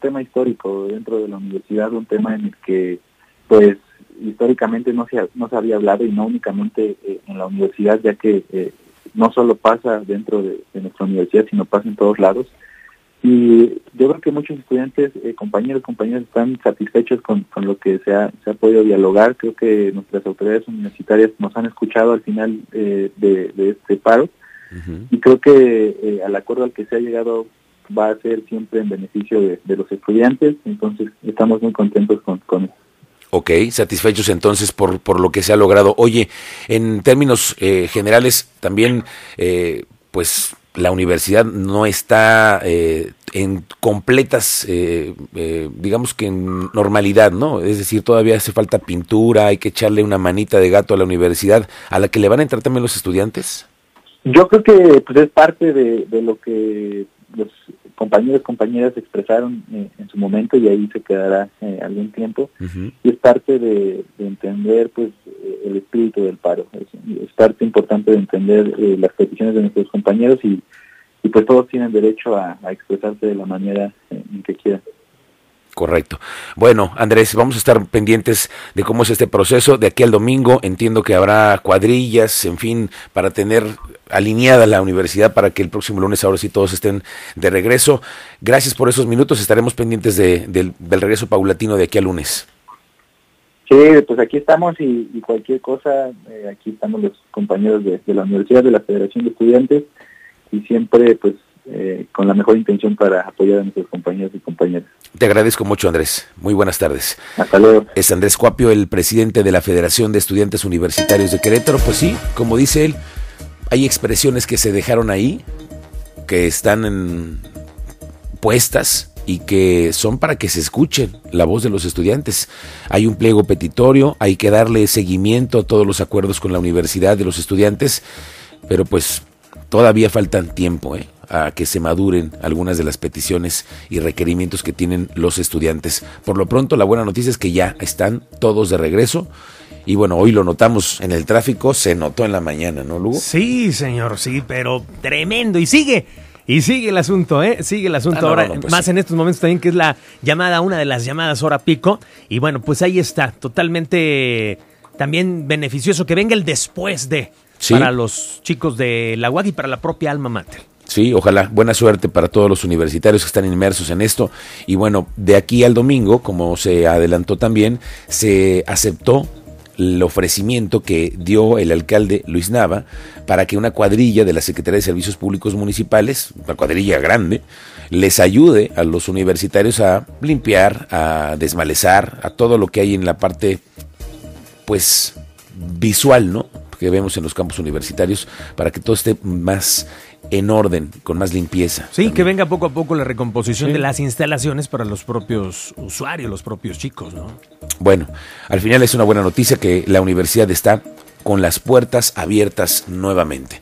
tema histórico dentro de la universidad, un tema en el que pues históricamente no se, no se había hablado y no únicamente eh, en la universidad, ya que eh, no solo pasa dentro de, nuestra universidad, sino pasa en todos lados. Y yo creo que muchos estudiantes, eh, compañeros, compañeras, están satisfechos con, con lo que se ha, se ha podido dialogar. Creo que nuestras autoridades universitarias nos han escuchado al final de, de, este paro. Y creo que al acuerdo al que se ha llegado va a ser siempre en beneficio de, los estudiantes. Entonces, estamos muy contentos con, con eso. Ok, satisfechos entonces por, por lo que se ha logrado. Oye, en términos eh, generales, también, eh, pues la universidad no está eh, en completas, digamos que en normalidad, ¿no? Es decir, todavía hace falta pintura, hay que echarle una manita de gato a la universidad, a la que le van a entrar también los estudiantes. Yo creo que pues, es parte de, de lo que compañeros compañeras expresaron eh, en su momento y ahí se quedará eh, algún tiempo. Y es parte de, entender pues eh, el espíritu del paro. Es, parte importante de entender las peticiones de nuestros compañeros y, y pues todos tienen derecho a, a expresarse de la manera en que quieran Correcto. Bueno, Andrés, vamos a estar pendientes de cómo es este proceso. De aquí al domingo entiendo que habrá cuadrillas, en fin, para tener alineada la universidad para que el próximo lunes ahora sí todos estén de regreso. Gracias por esos minutos. Estaremos pendientes del, regreso paulatino de aquí al lunes. Sí, pues aquí estamos y, cualquier cosa, eh, aquí estamos los compañeros de, de la Universidad, de la Federación de Estudiantes y siempre pues eh, con la mejor intención para apoyar a nuestros compañeros y compañeras. Te agradezco mucho, Andrés. Muy buenas tardes. Hasta luego. Es Andrés Cuapio, el presidente de la Federación de Estudiantes Universitarios de Querétaro. Pues sí, como dice él, hay expresiones que se dejaron ahí, que están puestas y que son para que se escuchen la voz de los estudiantes. Hay un pliego petitorio, hay que darle seguimiento a todos los acuerdos con la universidad de los estudiantes, pero pues todavía faltan tiempo, ¿eh? A que se maduren algunas de las peticiones y requerimientos que tienen los estudiantes. Por lo pronto, la buena noticia es que ya están todos de regreso. Y bueno, hoy lo notamos en el tráfico, se notó en la mañana, ¿no, Lugo? Sí, señor, sí, pero tremendo. Y sigue, y sigue el asunto, ¿eh? Sigue el asunto ah, ahora, pues más en estos momentos también, que es la llamada, una de las llamadas hora pico. Y bueno, pues ahí está, totalmente también beneficioso que venga el después de para los chicos de la UAG y para la propia alma mater. Sí, ojalá. Buena suerte para todos los universitarios que están inmersos en esto. Y bueno, de aquí al domingo, como se adelantó también, se aceptó el ofrecimiento que dio el alcalde Luis Nava para que una cuadrilla de la Secretaría de Servicios Públicos Municipales, una cuadrilla grande, les ayude a los universitarios a limpiar, a desmalezar, a todo lo que hay en la parte, pues, visual, ¿no? que vemos en los campos universitarios para que todo esté más en orden, con más limpieza. Sí, que venga poco a poco la recomposición de las instalaciones para los propios usuarios, los propios chicos, ¿no? Bueno, al final es una buena noticia que la universidad está con las puertas abiertas nuevamente.